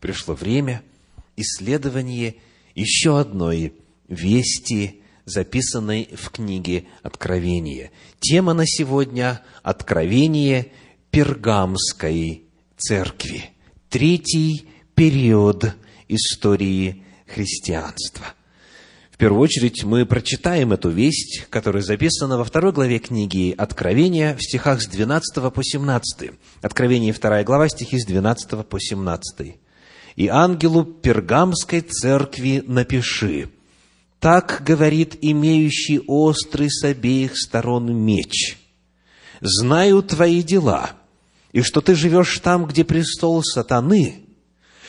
пришло время исследования еще одной вести, записанной в книге Откровения. Тема на сегодня – Откровение Пергамской церкви. Третий период истории христианства. В первую очередь мы прочитаем эту весть, которая записана во второй главе книги Откровения в стихах с 12 по 17. Откровение, вторая глава, стихи с 12 по 17. «И ангелу Пергамской церкви напиши, так говорит имеющий острый с обеих сторон меч. Знаю твои дела, и что ты живешь там, где престол сатаны,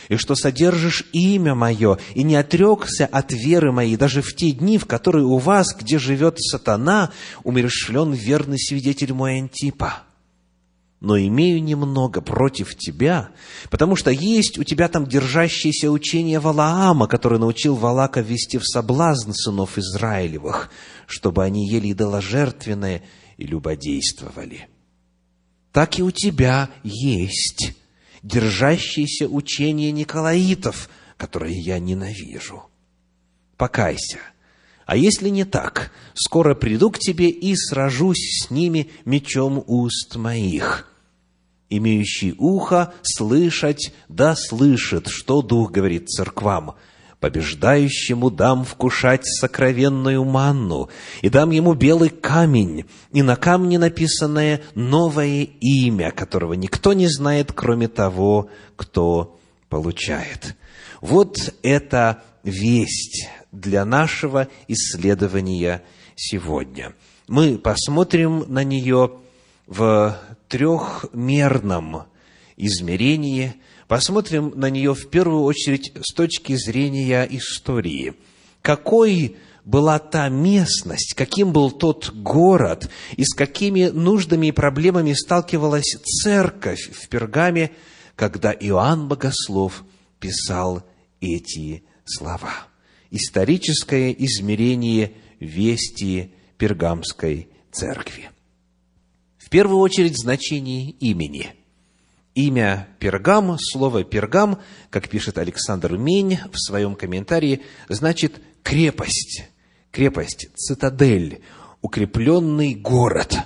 и что содержишь имя мое, и не отрекся от веры моей, даже в те дни, в которые у вас, где живет сатана, умершлен верный свидетель мой Антипа. Но имею немного против тебя, потому что есть у тебя там держащееся учение Валаама, который научил Валака вести в соблазн сынов Израилевых, чтобы они ели идоложертвенное и любодействовали. Так и у тебя есть держащиеся учения Николаитов, которые я ненавижу. Покайся. А если не так, скоро приду к тебе и сражусь с ними мечом уст моих. Имеющий ухо слышать, да слышит, что Дух говорит церквам – побеждающему дам вкушать сокровенную манну, и дам ему белый камень, и на камне написанное новое имя, которого никто не знает, кроме того, кто получает. Вот это весть для нашего исследования сегодня. Мы посмотрим на нее в трехмерном измерении – Посмотрим на нее в первую очередь с точки зрения истории. Какой была та местность, каким был тот город, и с какими нуждами и проблемами сталкивалась церковь в Пергаме, когда Иоанн Богослов писал эти слова. Историческое измерение вести Пергамской церкви. В первую очередь значение имени – имя Пергам, слово Пергам, как пишет Александр Мень в своем комментарии, значит крепость, крепость, цитадель, укрепленный город.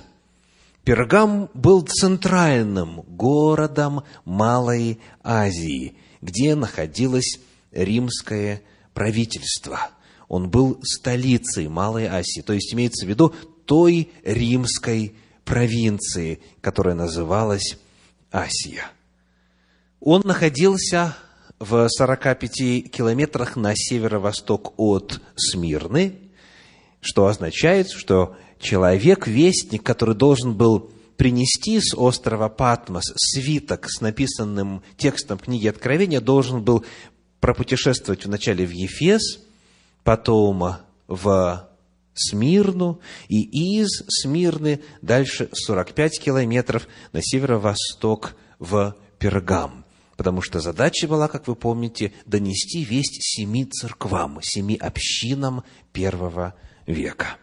Пергам был центральным городом Малой Азии, где находилось римское правительство. Он был столицей Малой Азии, то есть имеется в виду той римской провинции, которая называлась Асия. Он находился в 45 километрах на северо-восток от Смирны, что означает, что человек-вестник, который должен был принести с острова Патмос свиток с написанным текстом книги Откровения, должен был пропутешествовать вначале в Ефес, потом в Смирну, и из Смирны дальше 45 километров на северо-восток в Пергам. Потому что задача была, как вы помните, донести весть семи церквам, семи общинам первого века.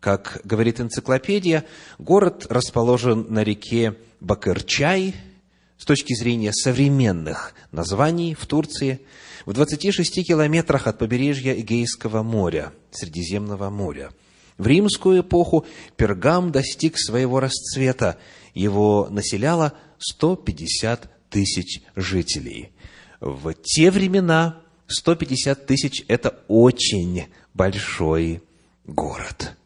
Как говорит энциклопедия, город расположен на реке Бакырчай, с точки зрения современных названий в Турции – в 26 километрах от побережья Эгейского моря, Средиземного моря. В римскую эпоху Пергам достиг своего расцвета. Его населяло 150 тысяч жителей. В те времена 150 тысяч – это очень большой город.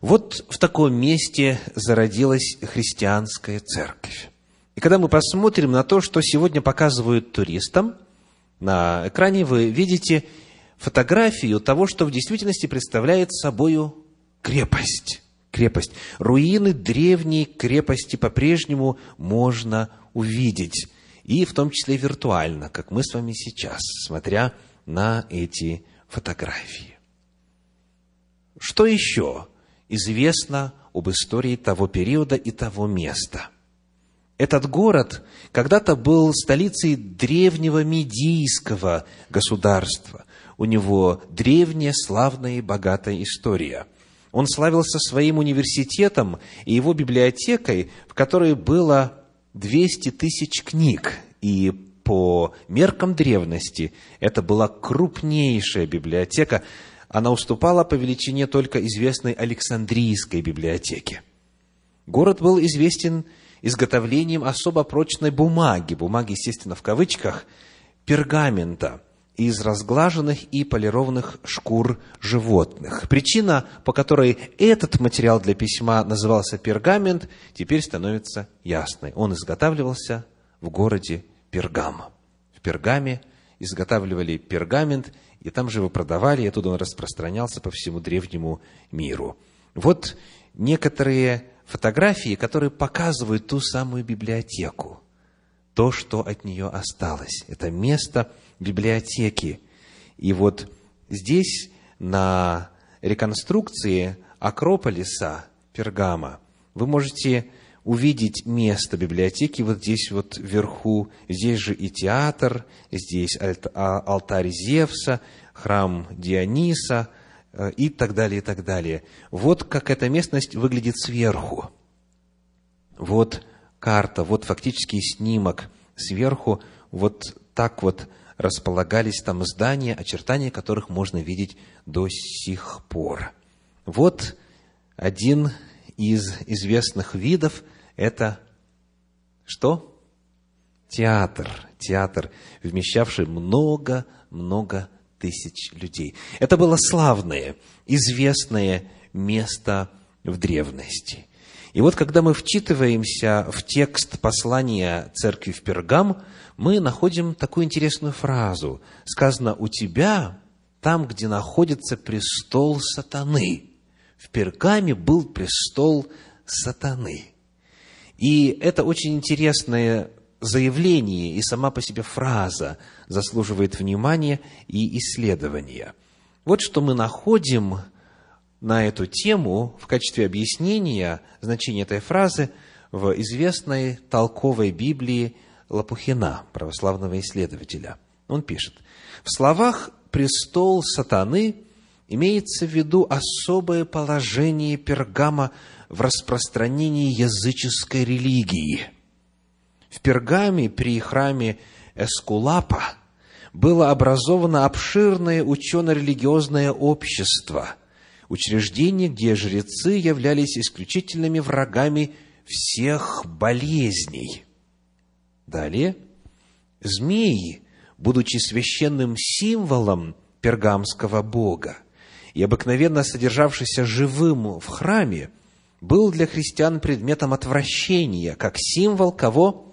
Вот в таком месте зародилась христианская церковь. И когда мы посмотрим на то, что сегодня показывают туристам – на экране вы видите фотографию того, что в действительности представляет собою крепость. Крепость. Руины древней крепости по-прежнему можно увидеть. И в том числе виртуально, как мы с вами сейчас, смотря на эти фотографии. Что еще известно об истории того периода и того места? Этот город когда-то был столицей древнего медийского государства. У него древняя, славная и богатая история. Он славился своим университетом и его библиотекой, в которой было 200 тысяч книг. И по меркам древности это была крупнейшая библиотека. Она уступала по величине только известной Александрийской библиотеке. Город был известен изготовлением особо прочной бумаги, бумаги, естественно, в кавычках, пергамента из разглаженных и полированных шкур животных. Причина, по которой этот материал для письма назывался пергамент, теперь становится ясной. Он изготавливался в городе Пергам. В Пергаме изготавливали пергамент, и там же его продавали, и оттуда он распространялся по всему древнему миру. Вот некоторые фотографии, которые показывают ту самую библиотеку, то, что от нее осталось. Это место библиотеки. И вот здесь на реконструкции Акрополиса Пергама вы можете увидеть место библиотеки вот здесь вот вверху. Здесь же и театр, здесь а, алтарь Зевса, храм Диониса – и так далее, и так далее. Вот как эта местность выглядит сверху. Вот карта, вот фактически снимок сверху. Вот так вот располагались там здания, очертания которых можно видеть до сих пор. Вот один из известных видов – это что? Театр. Театр, вмещавший много-много тысяч людей. Это было славное, известное место в древности. И вот когда мы вчитываемся в текст послания церкви в Пергам, мы находим такую интересную фразу. Сказано, у тебя, там, где находится престол сатаны. В Пергаме был престол сатаны. И это очень интересное заявление и сама по себе фраза заслуживает внимания и исследования. Вот что мы находим на эту тему в качестве объяснения значения этой фразы в известной толковой Библии Лопухина, православного исследователя. Он пишет, в словах «престол сатаны» имеется в виду особое положение Пергама в распространении языческой религии – в Пергаме при храме Эскулапа было образовано обширное учено-религиозное общество, учреждение, где жрецы являлись исключительными врагами всех болезней. Далее, змеи, будучи священным символом пергамского бога и обыкновенно содержавшийся живым в храме, был для христиан предметом отвращения, как символ кого?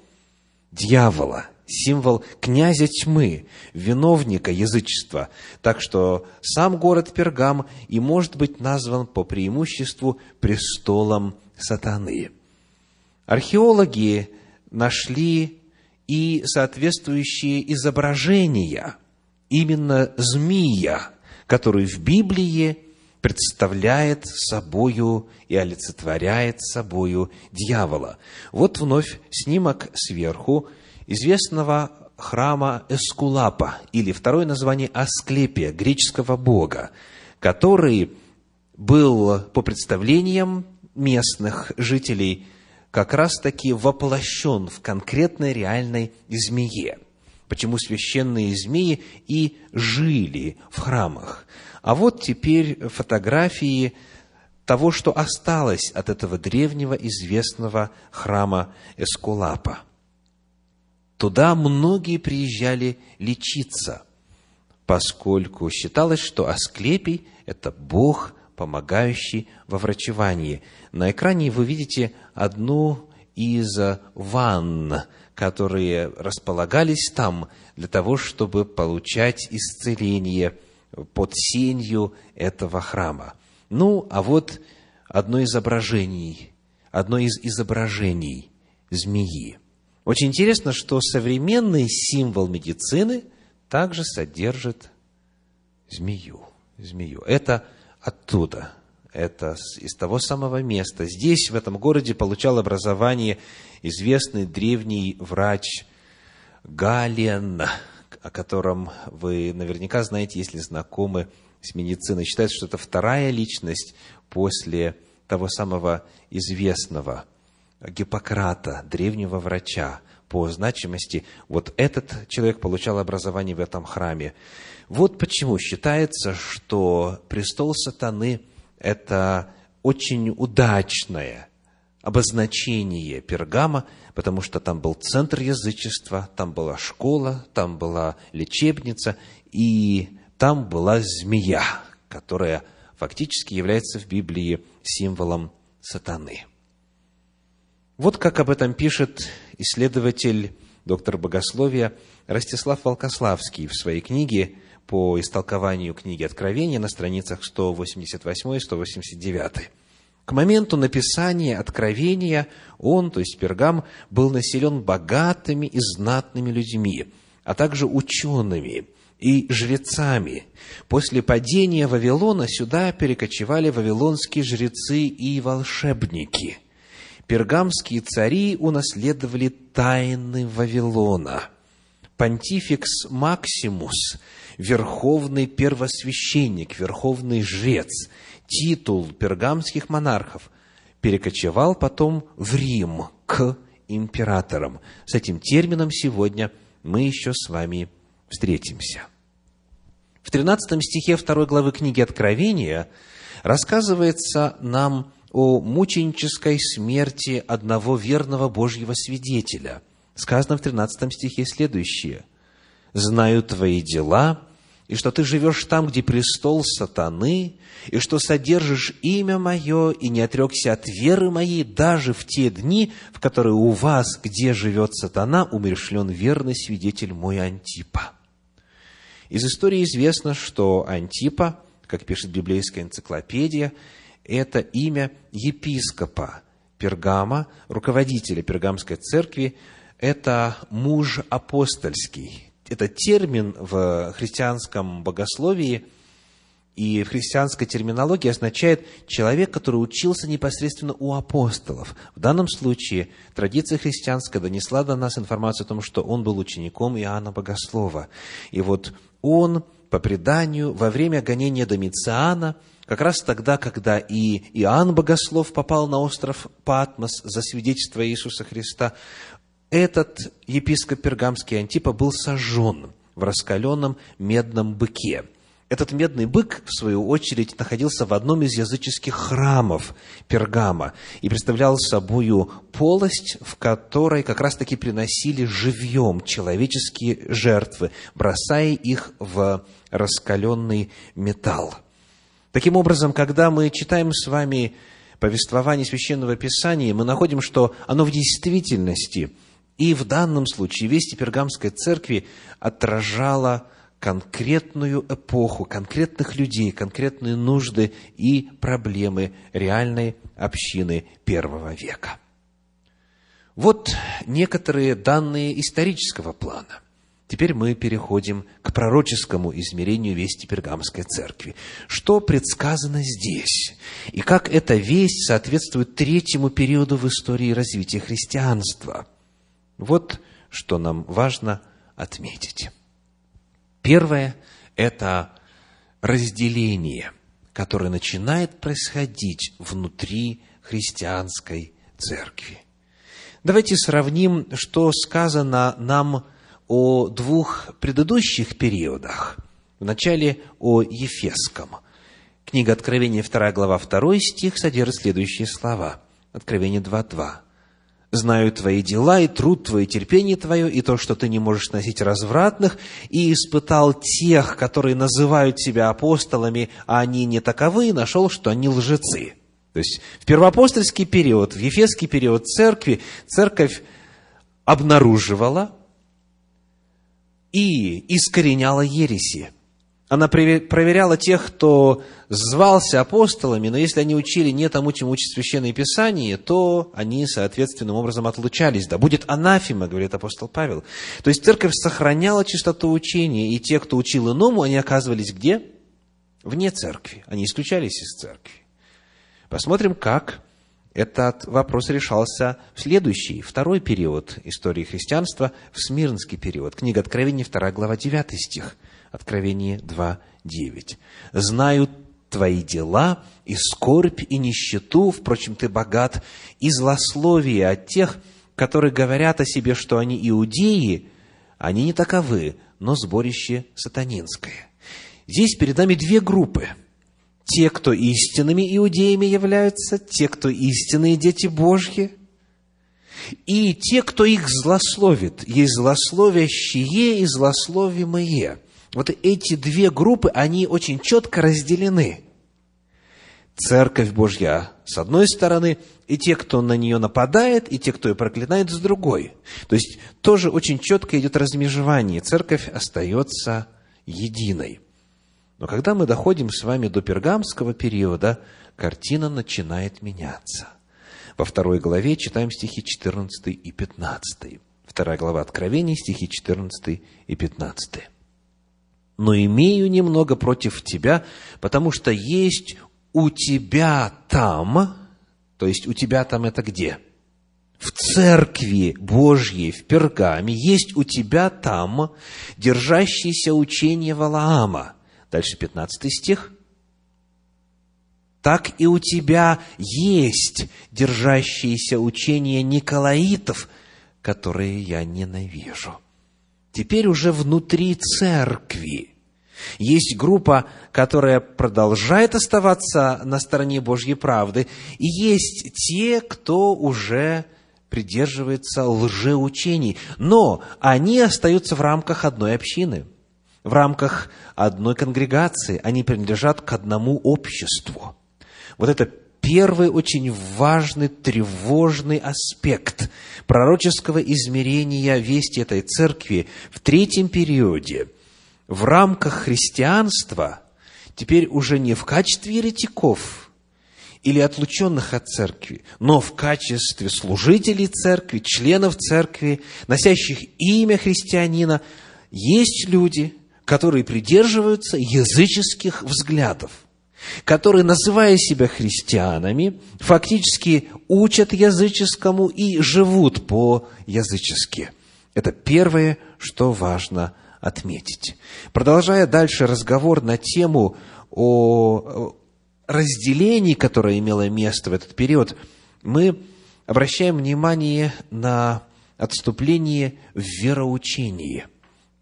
Дьявола, символ князя тьмы, виновника язычества. Так что сам город Пергам и может быть назван по преимуществу престолом сатаны. Археологи нашли и соответствующие изображения именно змея, который в Библии представляет собою и олицетворяет собою дьявола. Вот вновь снимок сверху известного храма Эскулапа, или второе название Асклепия, греческого бога, который был, по представлениям местных жителей, как раз-таки воплощен в конкретной реальной змее. Почему священные змеи и жили в храмах. А вот теперь фотографии того, что осталось от этого древнего известного храма Эскулапа. Туда многие приезжали лечиться, поскольку считалось, что Асклепий – это Бог, помогающий во врачевании. На экране вы видите одну из ванн, которые располагались там для того, чтобы получать исцеление – под сенью этого храма. Ну, а вот одно изображений, одно из изображений змеи. Очень интересно, что современный символ медицины также содержит змею. змею. Это оттуда, это из того самого места. Здесь, в этом городе, получал образование известный древний врач Гален, о котором вы наверняка знаете, если знакомы с медициной. Считается, что это вторая личность после того самого известного Гиппократа, древнего врача, по значимости. Вот этот человек получал образование в этом храме. Вот почему считается, что престол сатаны – это очень удачное обозначение Пергама, потому что там был центр язычества, там была школа, там была лечебница, и там была змея, которая фактически является в Библии символом сатаны. Вот как об этом пишет исследователь, доктор богословия Ростислав Волкославский в своей книге по истолкованию книги Откровения на страницах 188 и 189. К моменту написания Откровения он, то есть Пергам, был населен богатыми и знатными людьми, а также учеными и жрецами. После падения Вавилона сюда перекочевали вавилонские жрецы и волшебники. Пергамские цари унаследовали тайны Вавилона. Понтификс Максимус – верховный первосвященник, верховный жрец, титул пергамских монархов, перекочевал потом в Рим к императорам. С этим термином сегодня мы еще с вами встретимся. В 13 стихе 2 главы книги Откровения рассказывается нам о мученической смерти одного верного Божьего свидетеля. Сказано в 13 стихе следующее. «Знаю твои дела, и что ты живешь там, где престол сатаны, и что содержишь имя мое, и не отрекся от веры моей, даже в те дни, в которые у вас, где живет сатана, умершлен верный свидетель мой Антипа». Из истории известно, что Антипа, как пишет библейская энциклопедия, это имя епископа Пергама, руководителя Пергамской церкви, это муж апостольский, этот термин в христианском богословии и в христианской терминологии означает человек, который учился непосредственно у апостолов. В данном случае традиция христианская донесла до нас информацию о том, что он был учеником Иоанна Богослова. И вот он, по преданию, во время гонения Домициана, как раз тогда, когда и Иоанн Богослов попал на остров Патмос за свидетельство Иисуса Христа, этот епископ Пергамский Антипа был сожжен в раскаленном медном быке. Этот медный бык, в свою очередь, находился в одном из языческих храмов Пергама и представлял собою полость, в которой как раз-таки приносили живьем человеческие жертвы, бросая их в раскаленный металл. Таким образом, когда мы читаем с вами повествование Священного Писания, мы находим, что оно в действительности – и в данном случае весть Пергамской церкви отражала конкретную эпоху, конкретных людей, конкретные нужды и проблемы реальной общины первого века. Вот некоторые данные исторического плана. Теперь мы переходим к пророческому измерению вести Пергамской церкви. Что предсказано здесь? И как эта весть соответствует третьему периоду в истории развития христианства – вот что нам важно отметить. Первое – это разделение, которое начинает происходить внутри христианской церкви. Давайте сравним, что сказано нам о двух предыдущих периодах. Вначале о Ефесском. Книга Откровения, 2 глава, 2 стих содержит следующие слова. Откровение 2.2 знаю твои дела, и труд твой, терпение твое, и то, что ты не можешь носить развратных, и испытал тех, которые называют себя апостолами, а они не таковы, и нашел, что они лжецы. То есть, в первоапостольский период, в ефесский период церкви, церковь обнаруживала и искореняла ереси – она проверяла тех, кто звался апостолами, но если они учили не тому, чему учит Священное Писание, то они соответственным образом отлучались. Да будет анафима, говорит апостол Павел. То есть церковь сохраняла чистоту учения, и те, кто учил иному, они оказывались где? Вне церкви. Они исключались из церкви. Посмотрим, как этот вопрос решался в следующий, второй период истории христианства, в Смирнский период. Книга Откровений, 2 глава, 9 стих – Откровение 2.9. «Знаю твои дела, и скорбь, и нищету, впрочем, ты богат, и злословие от тех, которые говорят о себе, что они иудеи, они не таковы, но сборище сатанинское. Здесь перед нами две группы. Те, кто истинными иудеями являются, те, кто истинные дети Божьи, и те, кто их злословит. Есть злословящие и злословимые. Вот эти две группы, они очень четко разделены. Церковь Божья с одной стороны, и те, кто на нее нападает, и те, кто ее проклинает, с другой. То есть, тоже очень четко идет размежевание. Церковь остается единой. Но когда мы доходим с вами до пергамского периода, картина начинает меняться. Во второй главе читаем стихи 14 и 15. Вторая глава Откровений, стихи 14 и 15. «Но имею немного против тебя, потому что есть у тебя там, то есть у тебя там это где? В церкви Божьей, в Пергаме, есть у тебя там держащееся учение Валаама. Дальше 15 стих. Так и у тебя есть держащиеся учения Николаитов, которые я ненавижу. Теперь уже внутри церкви есть группа, которая продолжает оставаться на стороне Божьей правды, и есть те, кто уже придерживается лжеучений, но они остаются в рамках одной общины, в рамках одной конгрегации, они принадлежат к одному обществу. Вот это первый очень важный, тревожный аспект пророческого измерения вести этой церкви в третьем периоде – в рамках христианства теперь уже не в качестве еретиков или отлученных от церкви, но в качестве служителей церкви, членов церкви, носящих имя христианина, есть люди, которые придерживаются языческих взглядов, которые, называя себя христианами, фактически учат языческому и живут по-язычески. Это первое, что важно отметить. Продолжая дальше разговор на тему о разделении, которое имело место в этот период, мы обращаем внимание на отступление в вероучении.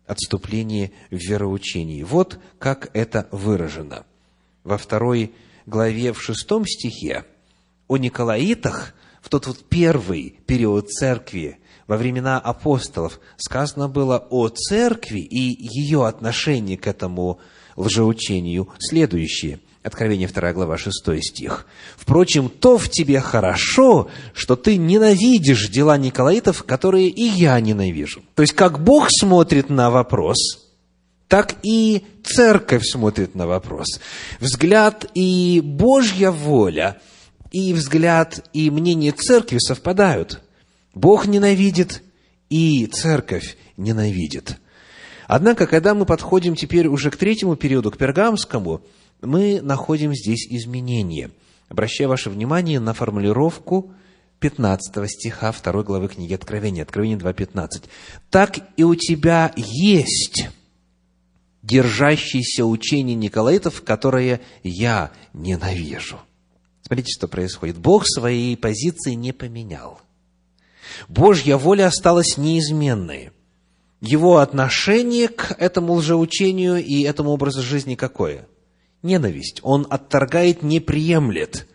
Отступление в вероучении. Вот как это выражено. Во второй главе, в шестом стихе, о Николаитах, в тот вот первый период церкви, во времена апостолов сказано было о церкви и ее отношении к этому лжеучению следующее. Откровение 2 глава 6 стих. «Впрочем, то в тебе хорошо, что ты ненавидишь дела Николаитов, которые и я ненавижу». То есть, как Бог смотрит на вопрос, так и церковь смотрит на вопрос. Взгляд и Божья воля, и взгляд и мнение церкви совпадают – Бог ненавидит, и церковь ненавидит. Однако, когда мы подходим теперь уже к третьему периоду, к пергамскому, мы находим здесь изменения. Обращаю ваше внимание на формулировку 15 стиха 2 главы книги Откровения, Откровение 2.15. «Так и у тебя есть держащиеся учение Николаитов, которое я ненавижу». Смотрите, что происходит. Бог своей позиции не поменял – Божья воля осталась неизменной. Его отношение к этому лжеучению и этому образу жизни какое? Ненависть. Он отторгает, не приемлет.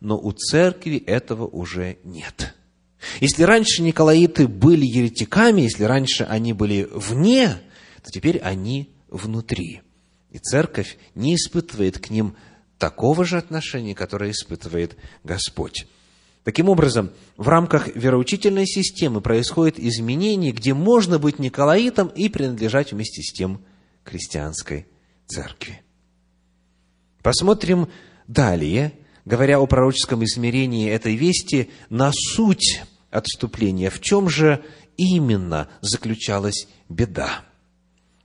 Но у церкви этого уже нет. Если раньше Николаиты были еретиками, если раньше они были вне, то теперь они внутри. И церковь не испытывает к ним такого же отношения, которое испытывает Господь. Таким образом, в рамках вероучительной системы происходит изменение, где можно быть Николаитом и принадлежать вместе с тем христианской церкви. Посмотрим далее, говоря о пророческом измерении этой вести, на суть отступления. В чем же именно заключалась беда?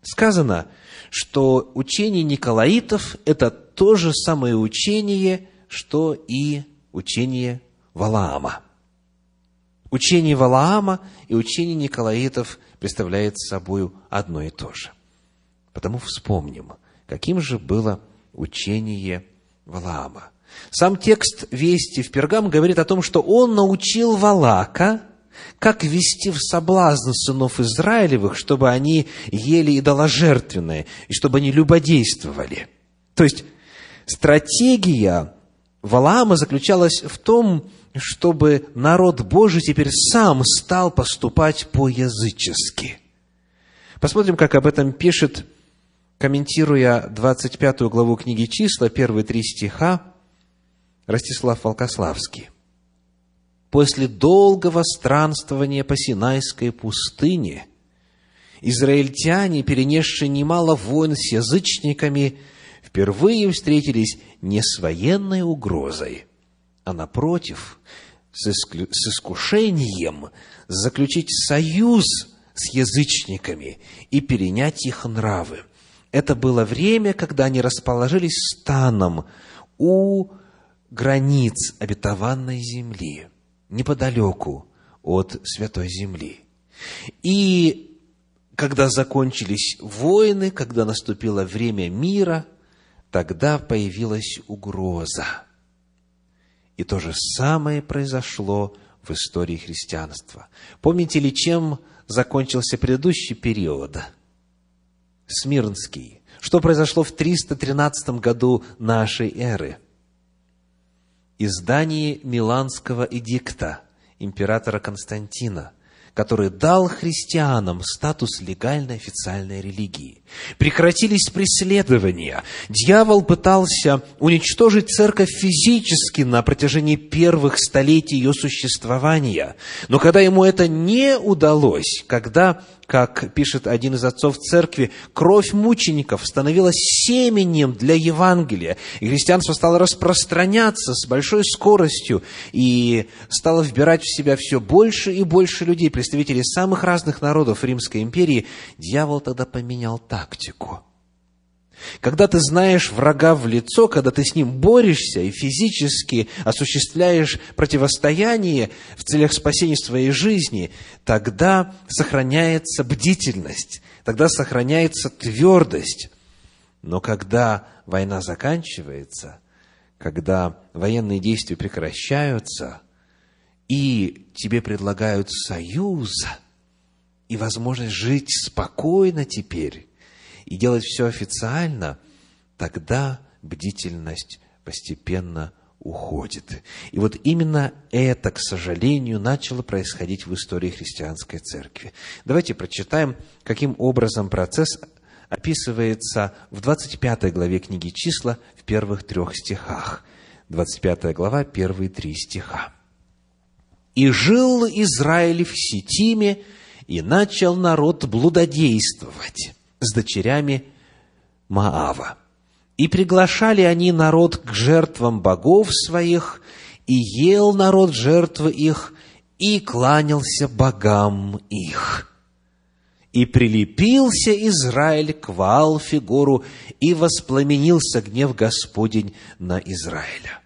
Сказано, что учение Николаитов – это то же самое учение, что и учение Валаама. Учение Валаама и учение Николаитов представляет собой одно и то же. Потому вспомним, каким же было учение Валаама. Сам текст Вести в Пергам говорит о том, что он научил Валака как ввести в соблазн сынов Израилевых, чтобы они ели идоложертвенное, и чтобы они любодействовали. То есть, стратегия Валаама заключалась в том, чтобы народ Божий теперь сам стал поступать по-язычески. Посмотрим, как об этом пишет, комментируя 25 главу книги «Числа», первые три стиха, Ростислав Волкославский. «После долгого странствования по Синайской пустыне израильтяне, перенесшие немало войн с язычниками, впервые встретились не с военной угрозой, а напротив, с, исклю... с искушением заключить союз с язычниками и перенять их нравы. Это было время, когда они расположились станом у границ обетованной земли, неподалеку от Святой Земли. И когда закончились войны, когда наступило время мира, тогда появилась угроза – и то же самое произошло в истории христианства. Помните ли, чем закончился предыдущий период? Смирнский. Что произошло в 313 году нашей эры? Издание Миланского эдикта императора Константина – который дал христианам статус легальной официальной религии. Прекратились преследования. Дьявол пытался уничтожить церковь физически на протяжении первых столетий ее существования. Но когда ему это не удалось, когда как пишет один из отцов церкви, кровь мучеников становилась семенем для Евангелия, и христианство стало распространяться с большой скоростью и стало вбирать в себя все больше и больше людей, представителей самых разных народов Римской империи, дьявол тогда поменял тактику – когда ты знаешь врага в лицо, когда ты с ним борешься и физически осуществляешь противостояние в целях спасения своей жизни, тогда сохраняется бдительность, тогда сохраняется твердость. Но когда война заканчивается, когда военные действия прекращаются, и тебе предлагают союз и возможность жить спокойно теперь, и делать все официально, тогда бдительность постепенно уходит. И вот именно это, к сожалению, начало происходить в истории христианской церкви. Давайте прочитаем, каким образом процесс описывается в 25 главе книги «Числа» в первых трех стихах. 25 глава, первые три стиха. «И жил Израиль в Сетиме, и начал народ блудодействовать, с дочерями Маава. И приглашали они народ к жертвам богов своих, и ел народ жертвы их, и кланялся богам их. И прилепился Израиль к Ваалфигору, и воспламенился гнев Господень на Израиля.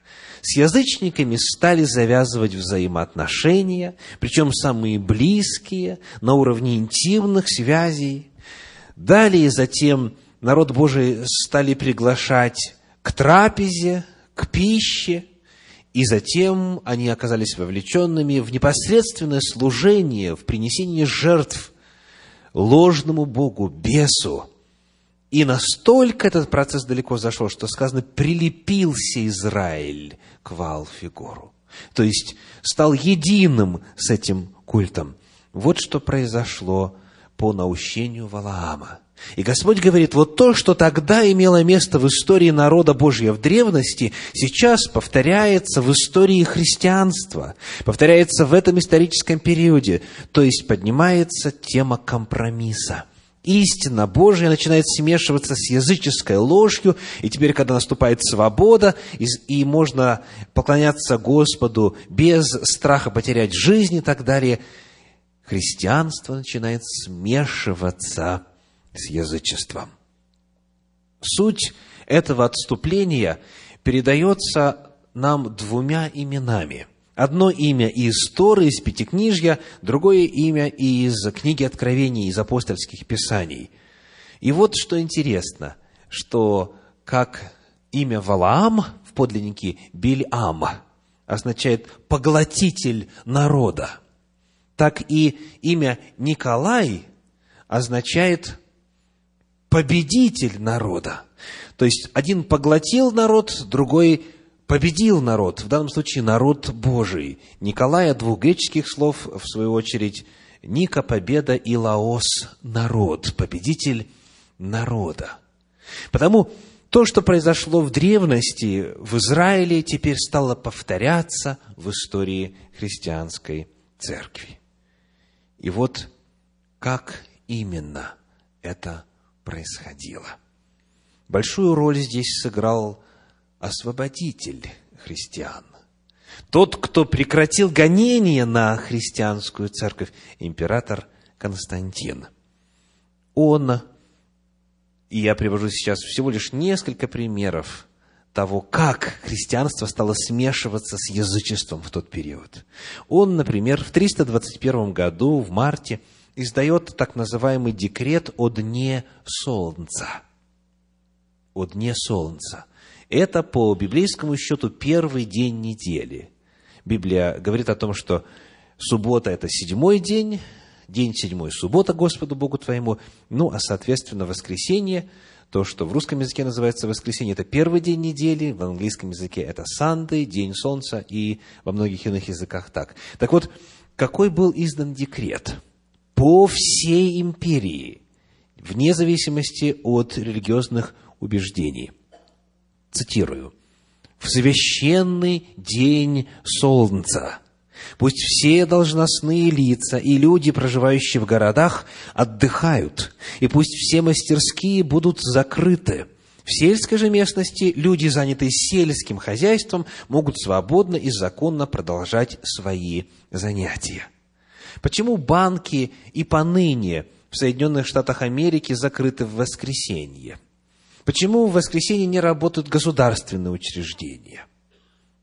С язычниками стали завязывать взаимоотношения, причем самые близкие, на уровне интимных связей – Далее затем народ Божий стали приглашать к трапезе, к пище, и затем они оказались вовлеченными в непосредственное служение, в принесение жертв ложному Богу, бесу. И настолько этот процесс далеко зашел, что сказано, прилепился Израиль к Валфигору. То есть стал единым с этим культом. Вот что произошло по наущению Валаама. И Господь говорит, вот то, что тогда имело место в истории народа Божьего в древности, сейчас повторяется в истории христианства, повторяется в этом историческом периоде, то есть поднимается тема компромисса. Истина Божья начинает смешиваться с языческой ложью, и теперь, когда наступает свобода, и, и можно поклоняться Господу без страха потерять жизнь и так далее – христианство начинает смешиваться с язычеством. Суть этого отступления передается нам двумя именами. Одно имя из Торы, из Пятикнижья, другое имя из книги Откровений, из апостольских писаний. И вот что интересно, что как имя Валаам в подлиннике Бильам означает «поглотитель народа», так и имя Николай означает победитель народа. То есть один поглотил народ, другой победил народ, в данном случае народ Божий. Николая двух греческих слов, в свою очередь, Ника – победа и Лаос – народ, победитель народа. Потому то, что произошло в древности в Израиле, теперь стало повторяться в истории христианской церкви. И вот как именно это происходило. Большую роль здесь сыграл освободитель христиан. Тот, кто прекратил гонение на христианскую церковь, император Константин. Он, и я привожу сейчас всего лишь несколько примеров того, как христианство стало смешиваться с язычеством в тот период. Он, например, в 321 году, в марте, издает так называемый декрет о Дне Солнца. О Дне Солнца. Это по библейскому счету первый день недели. Библия говорит о том, что суббота – это седьмой день, день седьмой – суббота Господу Богу твоему, ну, а, соответственно, воскресенье, то, что в русском языке называется воскресенье, это первый день недели, в английском языке это Санды, день солнца, и во многих иных языках так. Так вот, какой был издан декрет по всей империи, вне зависимости от религиозных убеждений – цитирую, «В священный день солнца пусть все должностные лица и люди, проживающие в городах, отдыхают, и пусть все мастерские будут закрыты». В сельской же местности люди, занятые сельским хозяйством, могут свободно и законно продолжать свои занятия. Почему банки и поныне в Соединенных Штатах Америки закрыты в воскресенье? Почему в воскресенье не работают государственные учреждения?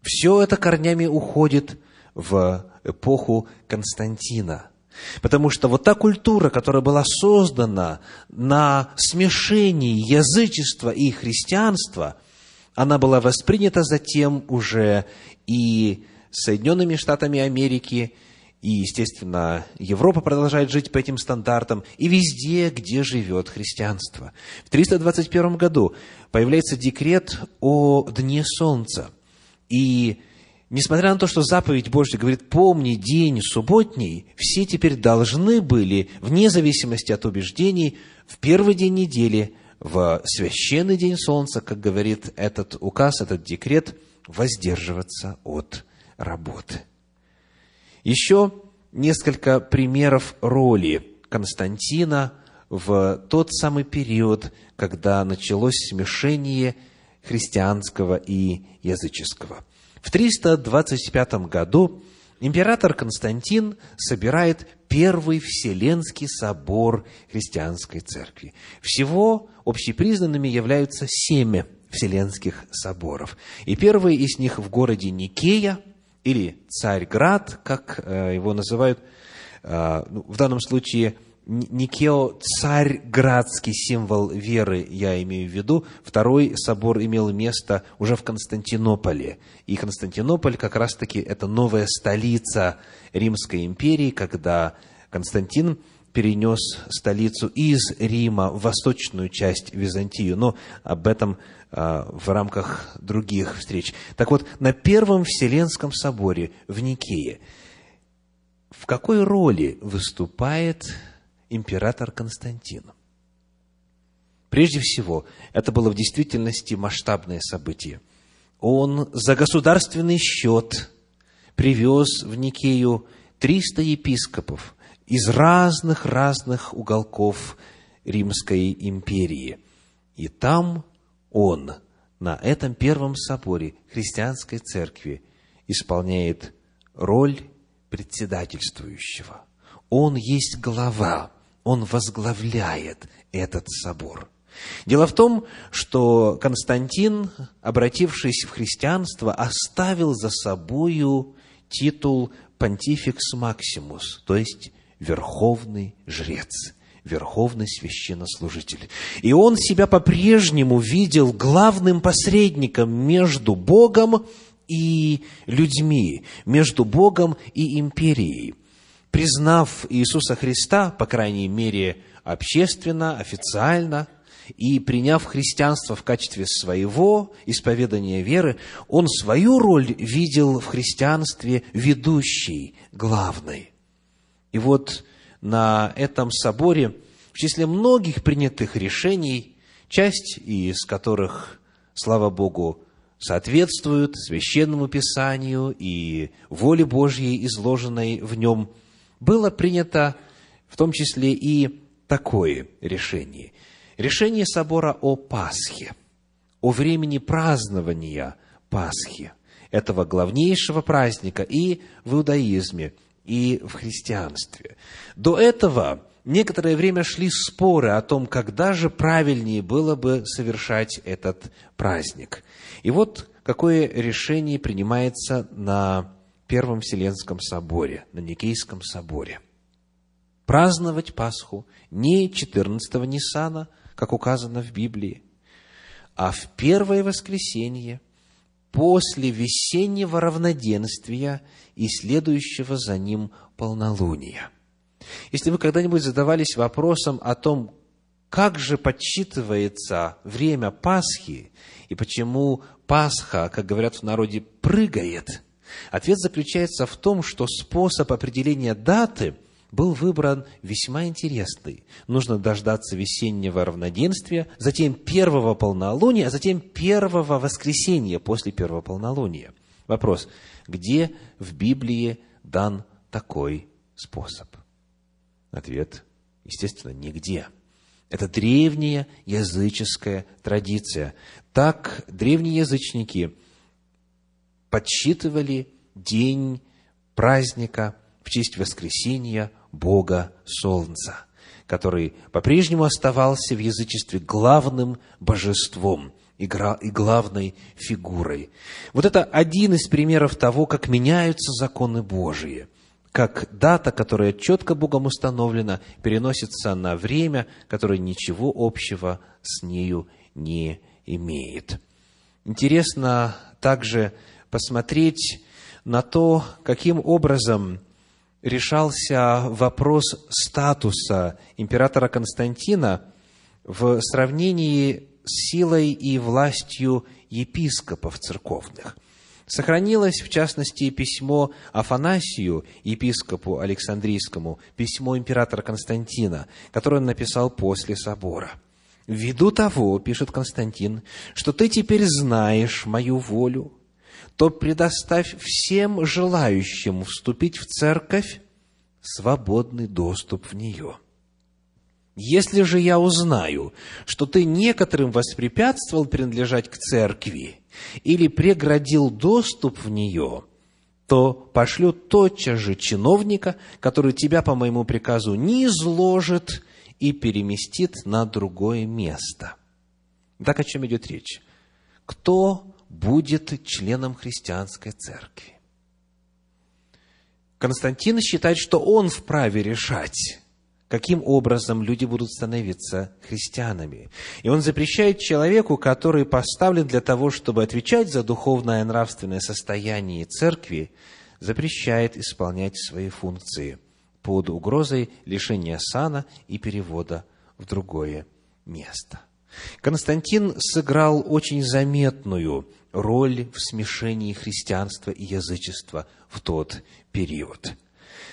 Все это корнями уходит в эпоху Константина. Потому что вот та культура, которая была создана на смешении язычества и христианства, она была воспринята затем уже и Соединенными Штатами Америки, и, естественно, Европа продолжает жить по этим стандартам, и везде, где живет христианство. В 321 году появляется декрет о Дне Солнца. И, несмотря на то, что заповедь Божья говорит, помни день субботний, все теперь должны были, вне зависимости от убеждений, в первый день недели, в священный день Солнца, как говорит этот указ, этот декрет, воздерживаться от работы. Еще несколько примеров роли Константина в тот самый период, когда началось смешение христианского и языческого. В 325 году император Константин собирает Первый Вселенский собор христианской церкви. Всего общепризнанными являются семь Вселенских соборов. И первый из них в городе Никея – или Царьград, как э, его называют, э, ну, в данном случае Никео царьградский символ веры, я имею в виду. Второй собор имел место уже в Константинополе. И Константинополь как раз-таки это новая столица Римской империи, когда Константин перенес столицу из Рима в восточную часть Византию. Но об этом а, в рамках других встреч. Так вот, на Первом Вселенском соборе в Никее в какой роли выступает император Константин? Прежде всего, это было в действительности масштабное событие. Он за государственный счет привез в Никею 300 епископов из разных-разных уголков Римской империи. И там он на этом первом соборе христианской церкви исполняет роль председательствующего. Он есть глава, он возглавляет этот собор. Дело в том, что Константин, обратившись в христианство, оставил за собою титул понтификс максимус, то есть верховный жрец верховный священнослужитель. И он себя по-прежнему видел главным посредником между Богом и людьми, между Богом и империей. признав Иисуса Христа, по крайней мере, общественно, официально, и приняв христианство в качестве своего исповедания веры, он свою роль видел в христианстве ведущей, главной. И вот на этом соборе, в числе многих принятых решений, часть из которых, слава Богу, соответствуют священному писанию и воле Божьей, изложенной в нем, было принято в том числе и такое решение. Решение собора о Пасхе, о времени празднования Пасхи, этого главнейшего праздника и в иудаизме, и в христианстве. До этого некоторое время шли споры о том, когда же правильнее было бы совершать этот праздник. И вот какое решение принимается на Первом Вселенском соборе, на Никейском соборе. Праздновать Пасху не 14-го Ниссана, как указано в Библии, а в первое воскресенье после весеннего равноденствия и следующего за ним полнолуния. Если вы когда-нибудь задавались вопросом о том, как же подсчитывается время Пасхи и почему Пасха, как говорят в народе, прыгает, ответ заключается в том, что способ определения даты был выбран весьма интересный. Нужно дождаться весеннего равноденствия, затем первого полнолуния, а затем первого воскресенья после первого полнолуния. Вопрос, где в Библии дан такой способ? Ответ, естественно, нигде. Это древняя языческая традиция. Так древние язычники подсчитывали день праздника в честь воскресения Бога Солнца, который по-прежнему оставался в язычестве главным божеством и главной фигурой. Вот это один из примеров того, как меняются законы Божии – как дата, которая четко Богом установлена, переносится на время, которое ничего общего с нею не имеет. Интересно также посмотреть на то, каким образом решался вопрос статуса императора Константина в сравнении с силой и властью епископов церковных – Сохранилось, в частности, письмо Афанасию, епископу Александрийскому, письмо императора Константина, которое он написал после собора. «Ввиду того, — пишет Константин, — что ты теперь знаешь мою волю, то предоставь всем желающим вступить в церковь свободный доступ в нее». Если же я узнаю, что ты некоторым воспрепятствовал принадлежать к церкви или преградил доступ в нее, то пошлю тотчас же чиновника, который тебя по моему приказу не изложит и переместит на другое место. Так о чем идет речь? Кто будет членом христианской церкви? Константин считает, что он вправе решать, каким образом люди будут становиться христианами. И он запрещает человеку, который поставлен для того, чтобы отвечать за духовное и нравственное состояние церкви, запрещает исполнять свои функции под угрозой лишения сана и перевода в другое место. Константин сыграл очень заметную роль в смешении христианства и язычества в тот период –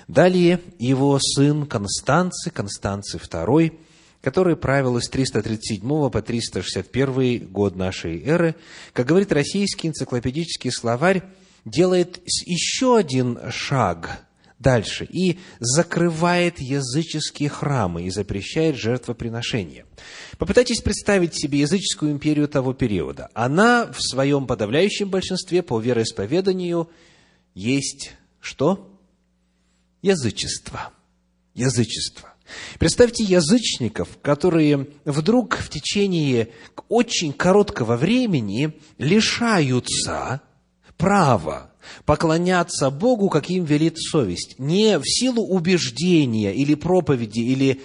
Далее его сын Констанций, Констанций II, который правил с 337 по 361 год нашей эры, как говорит российский энциклопедический словарь, делает еще один шаг дальше и закрывает языческие храмы и запрещает жертвоприношения. Попытайтесь представить себе языческую империю того периода. Она в своем подавляющем большинстве по вероисповеданию есть что? язычество. Язычество. Представьте язычников, которые вдруг в течение очень короткого времени лишаются права поклоняться Богу, как им велит совесть, не в силу убеждения или проповеди, или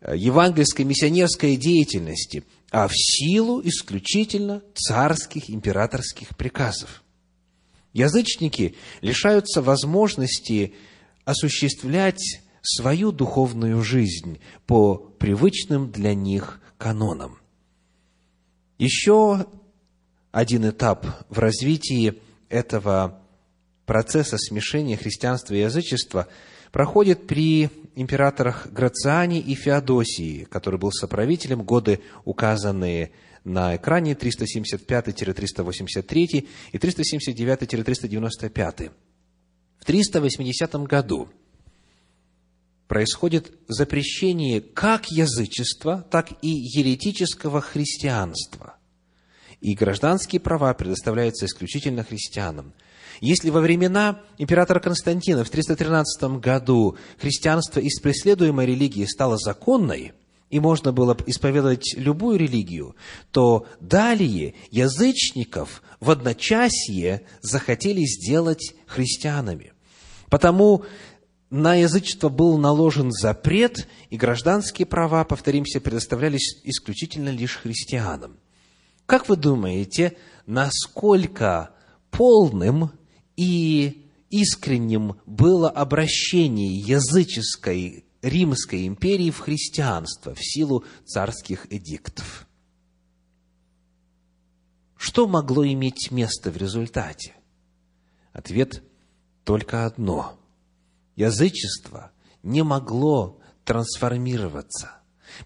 э, евангельской миссионерской деятельности, а в силу исключительно царских императорских приказов. Язычники лишаются возможности осуществлять свою духовную жизнь по привычным для них канонам. Еще один этап в развитии этого процесса смешения христианства и язычества проходит при императорах Грациане и Феодосии, который был соправителем, годы указанные на экране 375-383 и 379-395. В 380 году происходит запрещение как язычества, так и еретического христианства. И гражданские права предоставляются исключительно христианам – если во времена императора Константина в 313 году христианство из преследуемой религии стало законной, и можно было исповедовать любую религию, то далее язычников в одночасье захотели сделать христианами. Потому на язычество был наложен запрет, и гражданские права, повторимся, предоставлялись исключительно лишь христианам. Как вы думаете, насколько полным и искренним было обращение языческой Римской империи в христианство в силу царских эдиктов. Что могло иметь место в результате? Ответ только одно. Язычество не могло трансформироваться,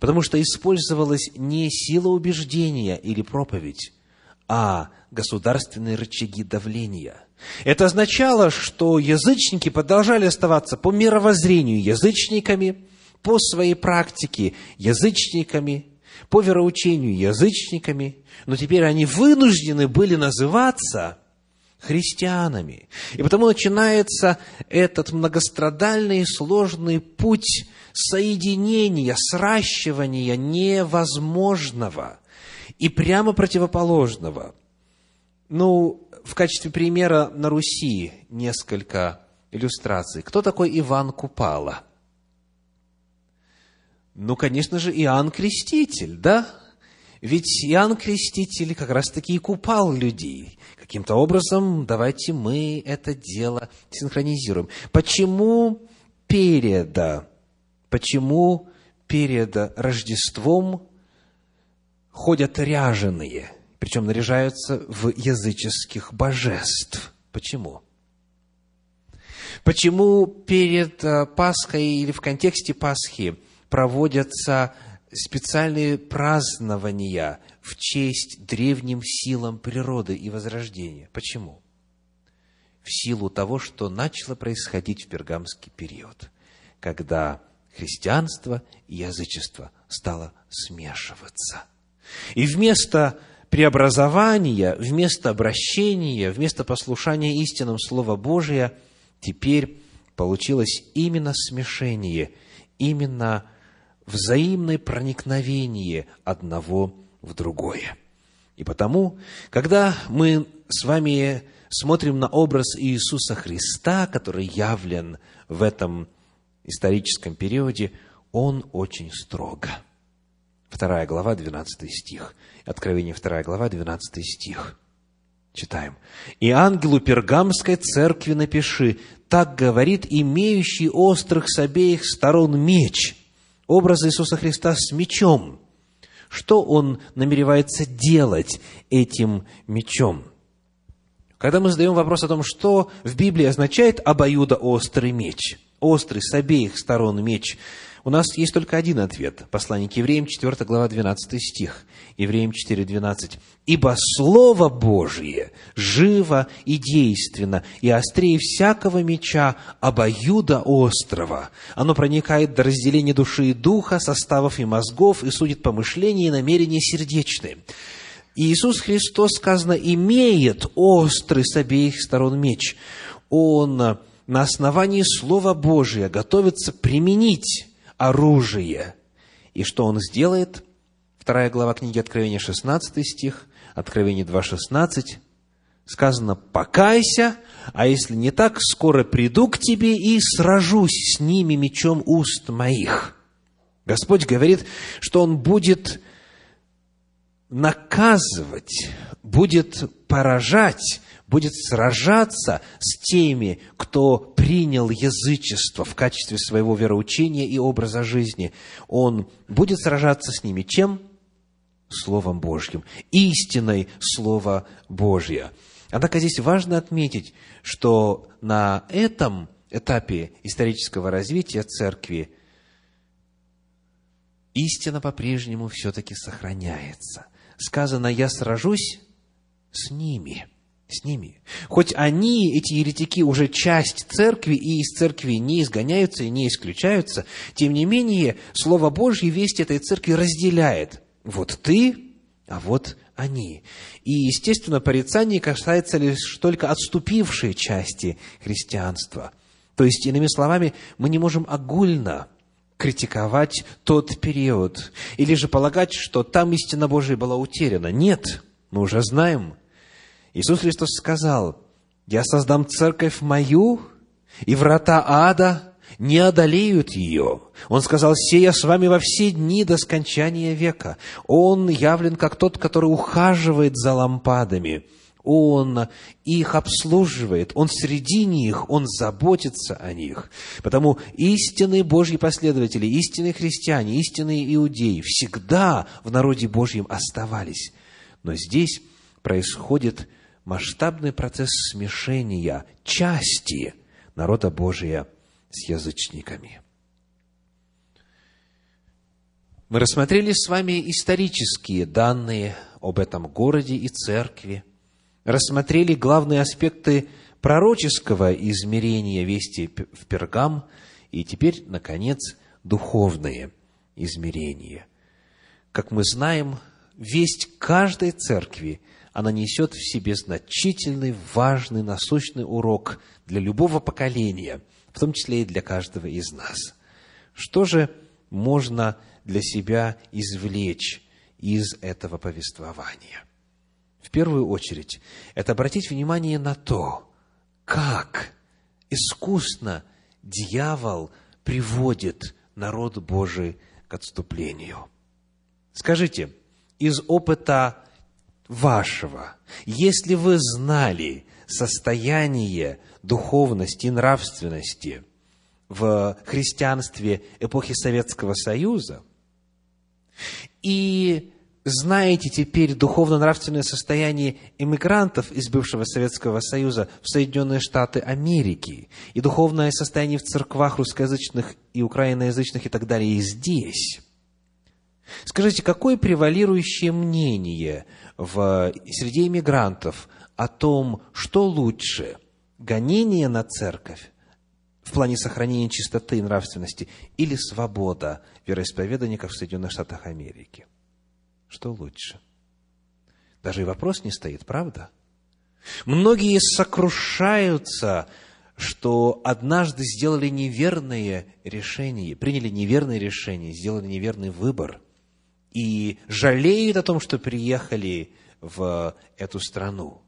потому что использовалась не сила убеждения или проповедь, а государственные рычаги давления – это означало, что язычники продолжали оставаться по мировоззрению язычниками, по своей практике язычниками, по вероучению язычниками, но теперь они вынуждены были называться христианами. И потому начинается этот многострадальный и сложный путь соединения, сращивания невозможного и прямо противоположного. Ну, в качестве примера на Руси несколько иллюстраций. Кто такой Иван Купала? Ну, конечно же, Иоанн Креститель, да? Ведь Иоанн Креститель как раз-таки и купал людей. Каким-то образом давайте мы это дело синхронизируем. Почему перед, почему перед Рождеством ходят ряженые – причем наряжаются в языческих божеств. Почему? Почему перед э, Пасхой или в контексте Пасхи проводятся специальные празднования в честь древним силам природы и возрождения? Почему? В силу того, что начало происходить в пергамский период, когда христианство и язычество стало смешиваться. И вместо преобразования, вместо обращения, вместо послушания истинам Слова Божия, теперь получилось именно смешение, именно взаимное проникновение одного в другое. И потому, когда мы с вами смотрим на образ Иисуса Христа, который явлен в этом историческом периоде, он очень строго. Вторая глава, 12 стих. Откровение 2 глава, 12 стих. Читаем. «И ангелу Пергамской церкви напиши, так говорит имеющий острых с обеих сторон меч». Образ Иисуса Христа с мечом. Что он намеревается делать этим мечом? Когда мы задаем вопрос о том, что в Библии означает обоюдоострый меч, острый с обеих сторон меч, у нас есть только один ответ. Послание к евреям, 4 глава, 12 стих. Евреям 4, 12. «Ибо Слово Божие живо и действенно, и острее всякого меча обоюда острова. Оно проникает до разделения души и духа, составов и мозгов, и судит помышления и намерения сердечные». Иисус Христос, сказано, имеет острый с обеих сторон меч. Он на основании Слова Божия готовится применить оружие. И что он сделает? Вторая глава книги Откровения, 16 стих, Откровение 2.16, сказано, «Покайся, а если не так, скоро приду к тебе и сражусь с ними мечом уст моих». Господь говорит, что Он будет наказывать, будет поражать, будет сражаться с теми, кто принял язычество в качестве своего вероучения и образа жизни. Он будет сражаться с ними чем? Словом Божьим, истиной Слова Божье. Однако здесь важно отметить, что на этом этапе исторического развития церкви истина по-прежнему все-таки сохраняется. Сказано, я сражусь с ними, с ними. Хоть они, эти еретики, уже часть церкви, и из церкви не изгоняются и не исключаются, тем не менее, Слово Божье весть этой церкви разделяет. Вот ты, а вот они. И, естественно, порицание касается лишь только отступившей части христианства. То есть, иными словами, мы не можем огульно критиковать тот период, или же полагать, что там истина Божия была утеряна. Нет, мы уже знаем. Иисус Христос сказал, «Я создам церковь мою, и врата ада не одолеют ее. Он сказал, сея с вами во все дни до скончания века. Он явлен как тот, который ухаживает за лампадами. Он их обслуживает, Он среди них, Он заботится о них. Потому истинные Божьи последователи, истинные христиане, истинные иудеи всегда в народе Божьем оставались. Но здесь происходит масштабный процесс смешения части народа Божия с язычниками. Мы рассмотрели с вами исторические данные об этом городе и церкви, рассмотрели главные аспекты пророческого измерения вести в Пергам, и теперь, наконец, духовные измерения. Как мы знаем, весть каждой церкви, она несет в себе значительный, важный, насущный урок для любого поколения – в том числе и для каждого из нас. Что же можно для себя извлечь из этого повествования? В первую очередь, это обратить внимание на то, как искусно дьявол приводит народ Божий к отступлению. Скажите, из опыта вашего, если вы знали состояние духовности и нравственности в христианстве эпохи Советского Союза, и знаете теперь духовно-нравственное состояние иммигрантов из бывшего Советского Союза в Соединенные Штаты Америки, и духовное состояние в церквах русскоязычных и украиноязычных и так далее и здесь. Скажите, какое превалирующее мнение в, среди иммигрантов о том, что лучше – гонение на церковь в плане сохранения чистоты и нравственности или свобода вероисповедания, как в Соединенных Штатах Америки? Что лучше? Даже и вопрос не стоит, правда? Многие сокрушаются, что однажды сделали неверное решение, приняли неверное решение, сделали неверный выбор, и жалеют о том, что приехали в эту страну.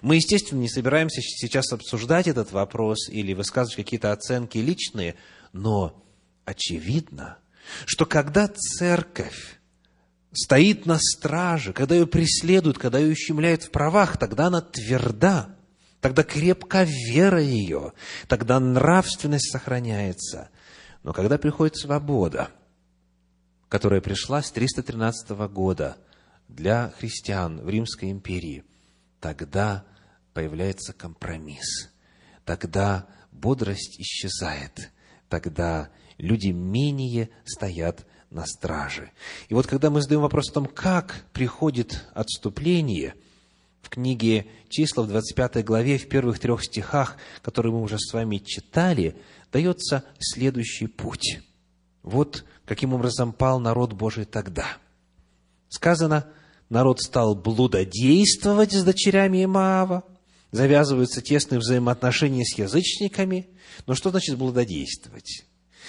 Мы, естественно, не собираемся сейчас обсуждать этот вопрос или высказывать какие-то оценки личные, но очевидно, что когда церковь стоит на страже, когда ее преследуют, когда ее ущемляют в правах, тогда она тверда, тогда крепка вера ее, тогда нравственность сохраняется. Но когда приходит свобода, которая пришла с 313 года для христиан в Римской империи – тогда появляется компромисс. Тогда бодрость исчезает. Тогда люди менее стоят на страже. И вот когда мы задаем вопрос о том, как приходит отступление, в книге числа в 25 главе, в первых трех стихах, которые мы уже с вами читали, дается следующий путь. Вот каким образом пал народ Божий тогда. Сказано – народ стал блудодействовать с дочерями Имаава, завязываются тесные взаимоотношения с язычниками. Но что значит блудодействовать?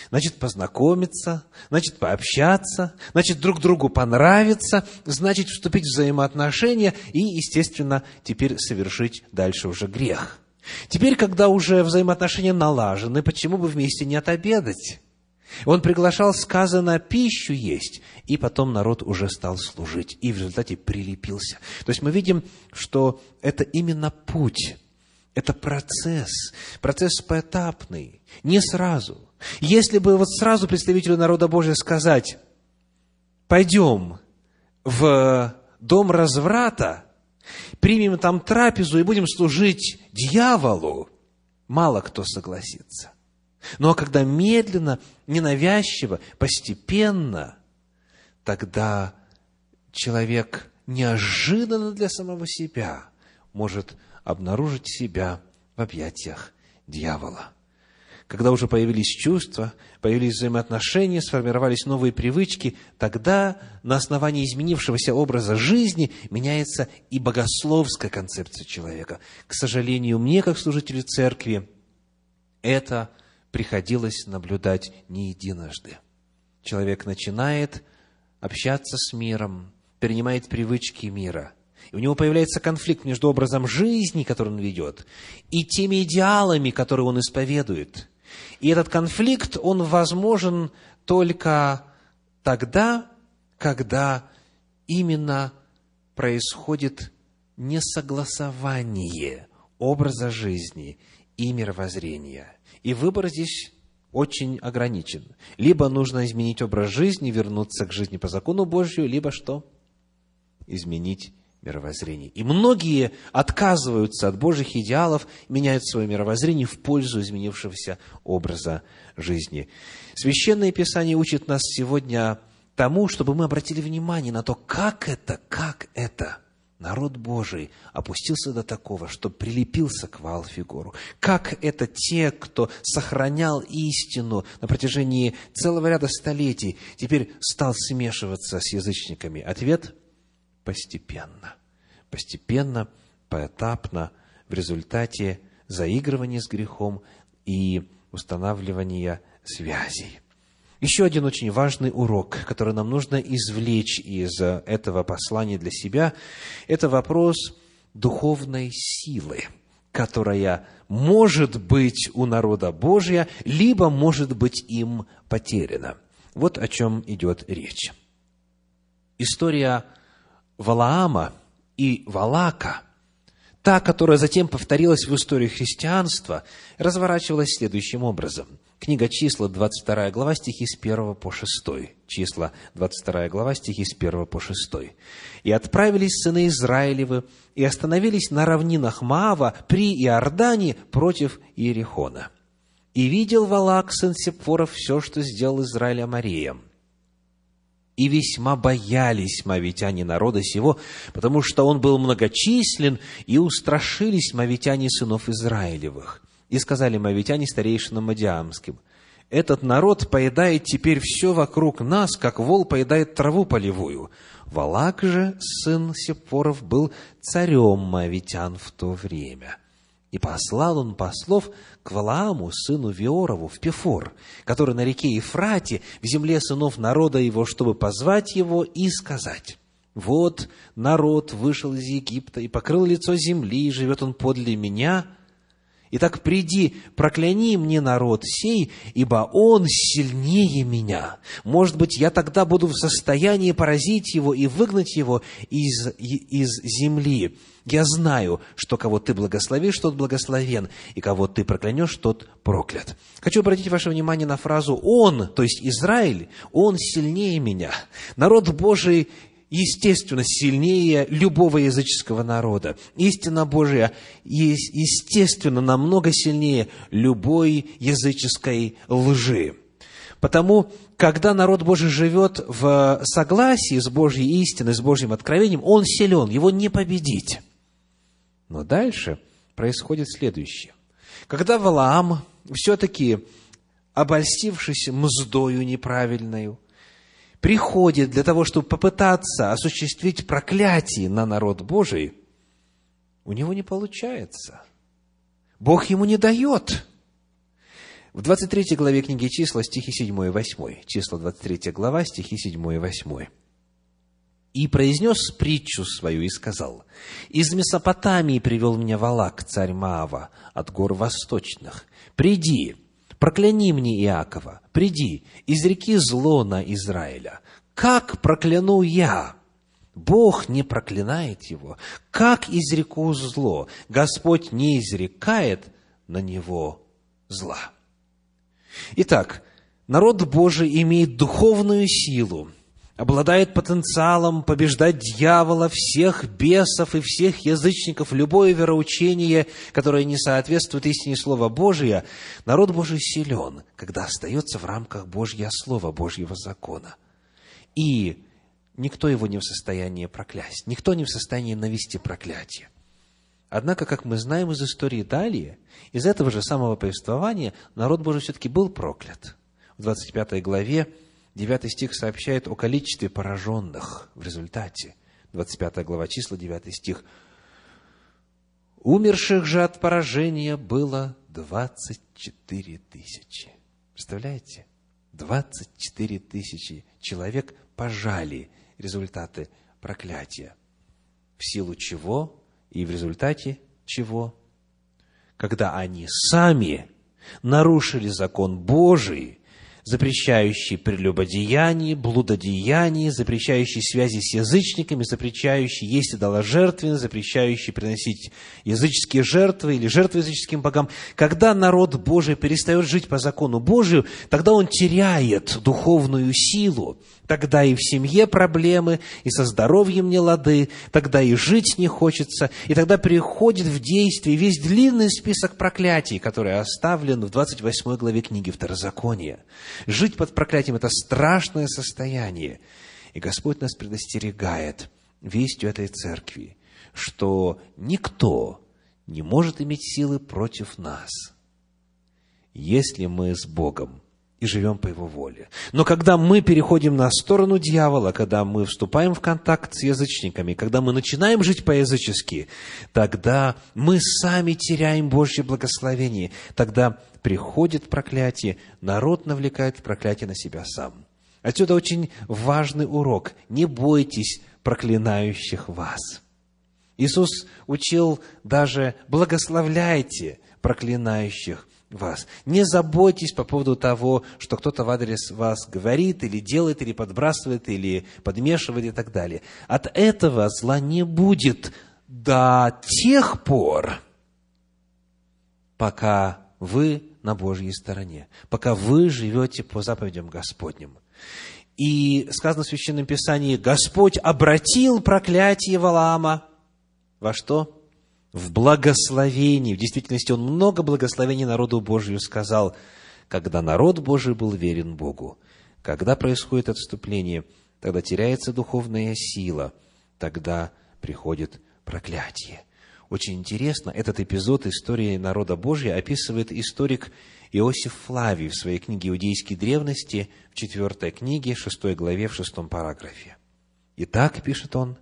Значит, познакомиться, значит, пообщаться, значит, друг другу понравиться, значит, вступить в взаимоотношения и, естественно, теперь совершить дальше уже грех. Теперь, когда уже взаимоотношения налажены, почему бы вместе не отобедать? Он приглашал, сказано, пищу есть, и потом народ уже стал служить, и в результате прилепился. То есть мы видим, что это именно путь, это процесс, процесс поэтапный, не сразу. Если бы вот сразу представителю народа Божия сказать, пойдем в дом разврата, примем там трапезу и будем служить дьяволу, мало кто согласится. Но когда медленно, ненавязчиво, постепенно, тогда человек неожиданно для самого себя может обнаружить себя в объятиях дьявола. Когда уже появились чувства, появились взаимоотношения, сформировались новые привычки, тогда на основании изменившегося образа жизни меняется и богословская концепция человека. К сожалению, мне, как служителю церкви, это приходилось наблюдать не единожды. Человек начинает общаться с миром, перенимает привычки мира. И у него появляется конфликт между образом жизни, который он ведет, и теми идеалами, которые он исповедует. И этот конфликт, он возможен только тогда, когда именно происходит несогласование образа жизни и мировоззрения. И выбор здесь очень ограничен. Либо нужно изменить образ жизни, вернуться к жизни по закону Божью, либо что? Изменить мировоззрение. И многие отказываются от Божьих идеалов, меняют свое мировоззрение в пользу изменившегося образа жизни. Священное Писание учит нас сегодня тому, чтобы мы обратили внимание на то, как это, как это – народ Божий опустился до такого, что прилепился к Валфигору. Как это те, кто сохранял истину на протяжении целого ряда столетий, теперь стал смешиваться с язычниками? Ответ – постепенно. Постепенно, поэтапно, в результате заигрывания с грехом и устанавливания связей. Еще один очень важный урок, который нам нужно извлечь из этого послания для себя, это вопрос духовной силы, которая может быть у народа Божия, либо может быть им потеряна. Вот о чем идет речь. История Валаама и Валака, та, которая затем повторилась в истории христианства, разворачивалась следующим образом – Книга числа, 22 глава, стихи с 1 по 6. Числа, 22 глава, стихи с 1 по 6. «И отправились сыны Израилевы, и остановились на равнинах Маава при Иордане против Иерихона. И видел Валак, сын Сепфоров, все, что сделал Израиль Амареем. И весьма боялись мавитяне народа сего, потому что он был многочислен, и устрашились мавитяне сынов Израилевых. И сказали мавитяне старейшинам Мадиамским, «Этот народ поедает теперь все вокруг нас, как вол поедает траву полевую». Валак же, сын Сепоров, был царем мавитян в то время. И послал он послов к Валааму, сыну Виорову, в Пефор, который на реке Ефрате, в земле сынов народа его, чтобы позвать его и сказать, «Вот народ вышел из Египта и покрыл лицо земли, и живет он подле меня, Итак, приди, прокляни мне народ сей, ибо он сильнее меня. Может быть, я тогда буду в состоянии поразить его и выгнать его из, из земли. Я знаю, что кого ты благословишь, тот благословен, и кого ты проклянешь, тот проклят. Хочу обратить ваше внимание на фразу «Он», то есть Израиль, «Он сильнее меня». Народ Божий естественно, сильнее любого языческого народа. Истина Божия есть, естественно, намного сильнее любой языческой лжи. Потому, когда народ Божий живет в согласии с Божьей истиной, с Божьим откровением, он силен, его не победить. Но дальше происходит следующее. Когда Валаам все-таки, обольстившись мздою неправильную, приходит для того, чтобы попытаться осуществить проклятие на народ Божий, у него не получается. Бог ему не дает. В 23 главе книги числа, стихи 7 и 8. Числа 23 глава, стихи 7 и 8. «И произнес притчу свою и сказал, «Из Месопотамии привел меня Валак, царь Маава, от гор восточных. Приди, прокляни мне Иакова, приди, изреки зло на Израиля. Как прокляну я? Бог не проклинает его. Как изреку зло? Господь не изрекает на него зла. Итак, народ Божий имеет духовную силу, обладает потенциалом побеждать дьявола, всех бесов и всех язычников, любое вероучение, которое не соответствует истине Слова Божия, народ Божий силен, когда остается в рамках Божьего Слова, Божьего закона. И никто его не в состоянии проклясть, никто не в состоянии навести проклятие. Однако, как мы знаем из истории далее, из этого же самого повествования народ Божий все-таки был проклят. В 25 главе 9 стих сообщает о количестве пораженных в результате. 25 глава числа, 9 стих. Умерших же от поражения было 24 тысячи. Представляете? 24 тысячи человек пожали результаты проклятия. В силу чего и в результате чего? Когда они сами нарушили закон Божий, запрещающий прелюбодеяние, блудодеяние, запрещающий связи с язычниками, запрещающий есть идоложертвенно, запрещающий приносить языческие жертвы или жертвы языческим богам. Когда народ Божий перестает жить по закону Божию, тогда он теряет духовную силу, Тогда и в семье проблемы, и со здоровьем не лады, тогда и жить не хочется, и тогда приходит в действие весь длинный список проклятий, который оставлен в 28 главе книги Второзакония. Жить под проклятием – это страшное состояние. И Господь нас предостерегает вестью этой церкви, что никто не может иметь силы против нас, если мы с Богом и живем по Его воле. Но когда мы переходим на сторону дьявола, когда мы вступаем в контакт с язычниками, когда мы начинаем жить по-язычески, тогда мы сами теряем Божье благословение. Тогда приходит проклятие, народ навлекает проклятие на себя сам. Отсюда очень важный урок. Не бойтесь проклинающих вас. Иисус учил даже благословляйте проклинающих вас. Не заботьтесь по поводу того, что кто-то в адрес вас говорит, или делает, или подбрасывает, или подмешивает и так далее. От этого зла не будет до тех пор, пока вы на Божьей стороне, пока вы живете по заповедям Господним. И сказано в Священном Писании, Господь обратил проклятие Валаама во что? В благословении. В действительности он много благословений народу Божию сказал, когда народ Божий был верен Богу. Когда происходит отступление, тогда теряется духовная сила, тогда приходит проклятие. Очень интересно, этот эпизод истории народа Божия описывает историк Иосиф Флавий в своей книге «Иудейские древности» в четвертой книге, шестой главе, в шестом параграфе. Итак, пишет он,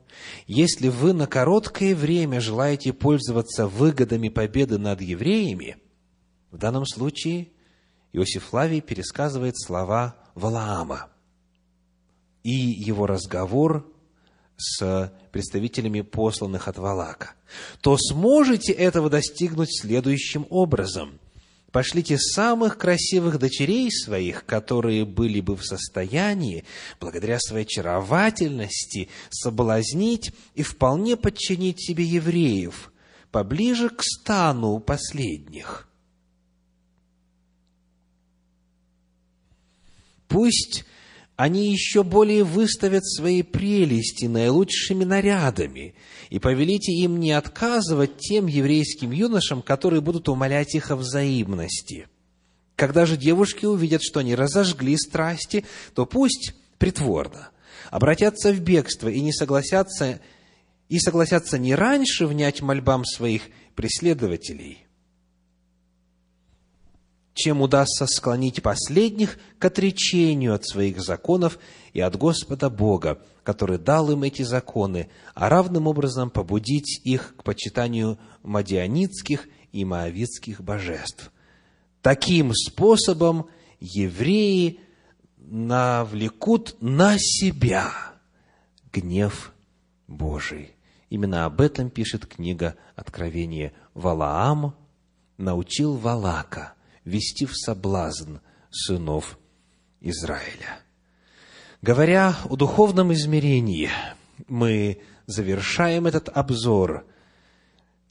если вы на короткое время желаете пользоваться выгодами победы над евреями, в данном случае Иосиф Флавий пересказывает слова Валаама и его разговор с представителями посланных от Валака, то сможете этого достигнуть следующим образом – Пошлите самых красивых дочерей своих, которые были бы в состоянии, благодаря своей очаровательности, соблазнить и вполне подчинить себе евреев, поближе к стану последних. Пусть они еще более выставят свои прелести наилучшими нарядами, и повелите им не отказывать тем еврейским юношам, которые будут умолять их о взаимности. Когда же девушки увидят, что они разожгли страсти, то пусть притворно обратятся в бегство и не согласятся, и согласятся не раньше внять мольбам своих преследователей – чем удастся склонить последних к отречению от своих законов и от Господа Бога, который дал им эти законы, а равным образом побудить их к почитанию мадианитских и моавитских божеств. Таким способом евреи навлекут на себя гнев Божий. Именно об этом пишет книга Откровения. Валаам научил Валака – ввести в соблазн сынов Израиля. Говоря о духовном измерении, мы завершаем этот обзор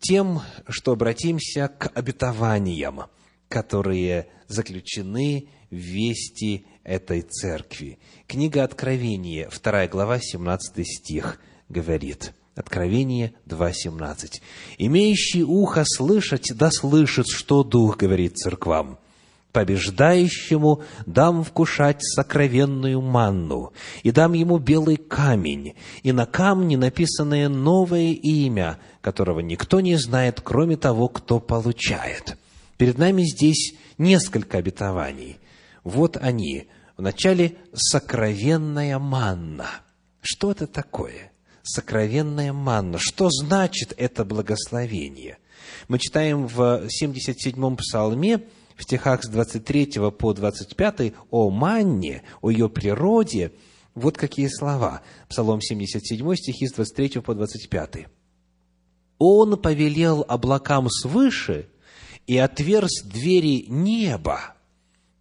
тем, что обратимся к обетованиям, которые заключены в вести этой церкви. Книга Откровения, 2 глава, 17 стих, говорит, Откровение 2.17. «Имеющий ухо слышать, да слышит, что Дух говорит церквам побеждающему дам вкушать сокровенную манну, и дам ему белый камень, и на камне написанное новое имя, которого никто не знает, кроме того, кто получает. Перед нами здесь несколько обетований. Вот они. Вначале сокровенная манна. Что это такое? Сокровенная манна. Что значит это благословение? Мы читаем в 77-м псалме, в стихах с 23 по 25 о манне, о ее природе, вот какие слова. Псалом 77, стихи с 23 по 25. «Он повелел облакам свыше и отверз двери неба,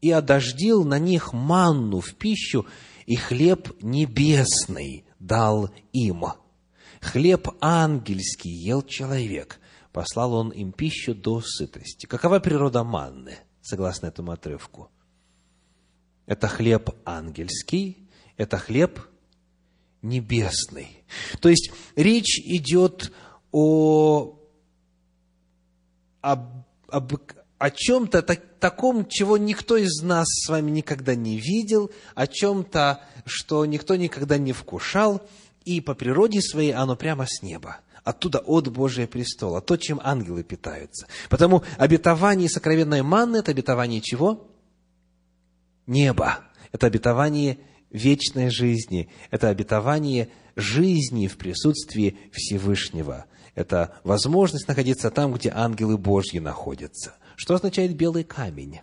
и одождил на них манну в пищу, и хлеб небесный дал им. Хлеб ангельский ел человек, послал он им пищу до сытости. Какова природа манны? согласно этому отрывку. Это хлеб ангельский, это хлеб небесный. То есть речь идет о, об, об, о чем-то так, таком, чего никто из нас с вами никогда не видел, о чем-то, что никто никогда не вкушал, и по природе своей оно прямо с неба оттуда от Божия престола, то, чем ангелы питаются. Потому обетование сокровенной манны – это обетование чего? Неба. Это обетование вечной жизни. Это обетование жизни в присутствии Всевышнего. Это возможность находиться там, где ангелы Божьи находятся. Что означает белый камень?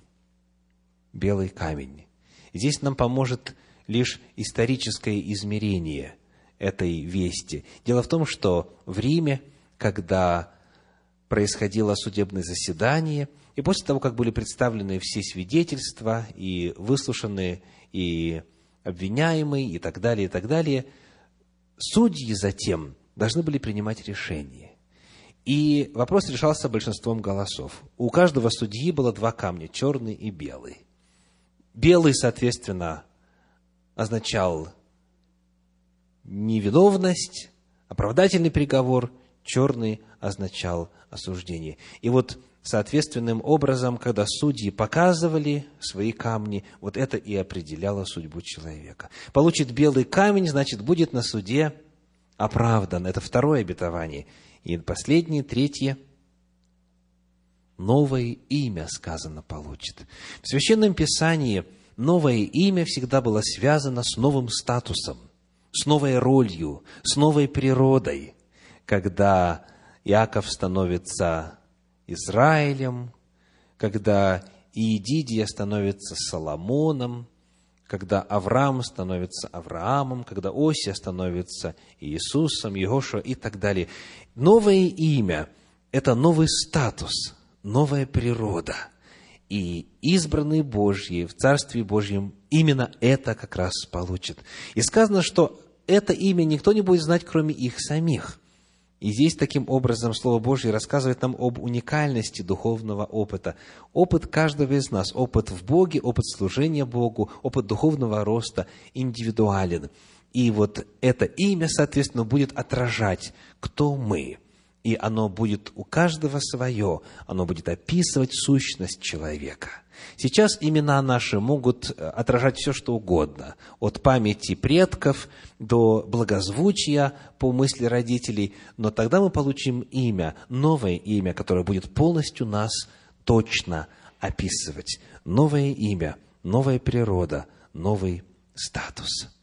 Белый камень. Здесь нам поможет лишь историческое измерение – этой вести. Дело в том, что в Риме, когда происходило судебное заседание, и после того, как были представлены все свидетельства и выслушаны и обвиняемые, и так далее, и так далее, судьи затем должны были принимать решение. И вопрос решался большинством голосов. У каждого судьи было два камня, черный и белый. Белый, соответственно, означал невиновность, оправдательный приговор, черный означал осуждение. И вот соответственным образом, когда судьи показывали свои камни, вот это и определяло судьбу человека. Получит белый камень, значит, будет на суде оправдан. Это второе обетование. И последнее, третье, новое имя, сказано, получит. В Священном Писании новое имя всегда было связано с новым статусом с новой ролью, с новой природой, когда Иаков становится Израилем, когда Иедидия становится Соломоном, когда Авраам становится Авраамом, когда Осия становится Иисусом, Егошуа и так далее. Новое имя – это новый статус, новая природа. И избранные Божьи в Царстве Божьем именно это как раз получат. И сказано, что это имя никто не будет знать, кроме их самих. И здесь таким образом Слово Божье рассказывает нам об уникальности духовного опыта. Опыт каждого из нас, опыт в Боге, опыт служения Богу, опыт духовного роста индивидуален. И вот это имя, соответственно, будет отражать, кто мы. И оно будет у каждого свое, оно будет описывать сущность человека – Сейчас имена наши могут э, отражать все, что угодно, от памяти предков до благозвучия по мысли родителей, но тогда мы получим имя, новое имя, которое будет полностью нас точно описывать. Новое имя, новая природа, новый статус.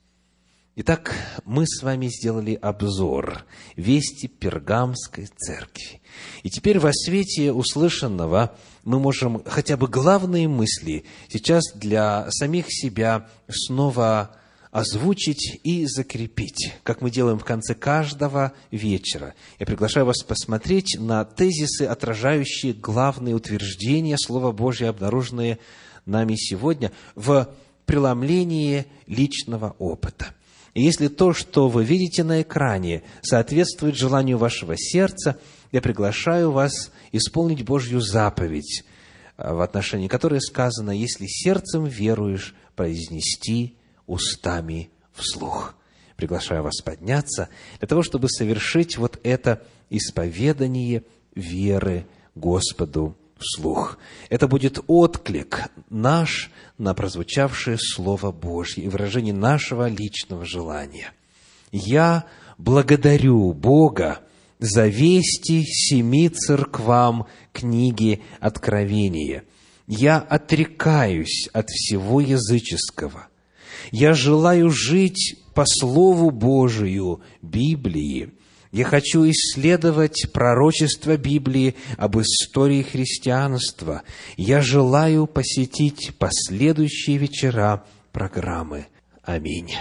Итак, мы с вами сделали обзор вести Пергамской церкви. И теперь во свете услышанного мы можем хотя бы главные мысли сейчас для самих себя снова озвучить и закрепить, как мы делаем в конце каждого вечера. Я приглашаю вас посмотреть на тезисы, отражающие главные утверждения Слова Божьего, обнаруженные нами сегодня в преломлении личного опыта. И если то, что вы видите на экране, соответствует желанию вашего сердца, я приглашаю вас исполнить Божью заповедь, в отношении которой сказано, если сердцем веруешь, произнести устами вслух. Приглашаю вас подняться для того, чтобы совершить вот это исповедание веры Господу вслух. Это будет отклик наш на прозвучавшее Слово Божье и выражение нашего личного желания. Я благодарю Бога за вести семи церквам книги Откровения. Я отрекаюсь от всего языческого – я желаю жить по Слову Божию, Библии. Я хочу исследовать пророчество Библии об истории христианства. Я желаю посетить последующие вечера программы. Аминь.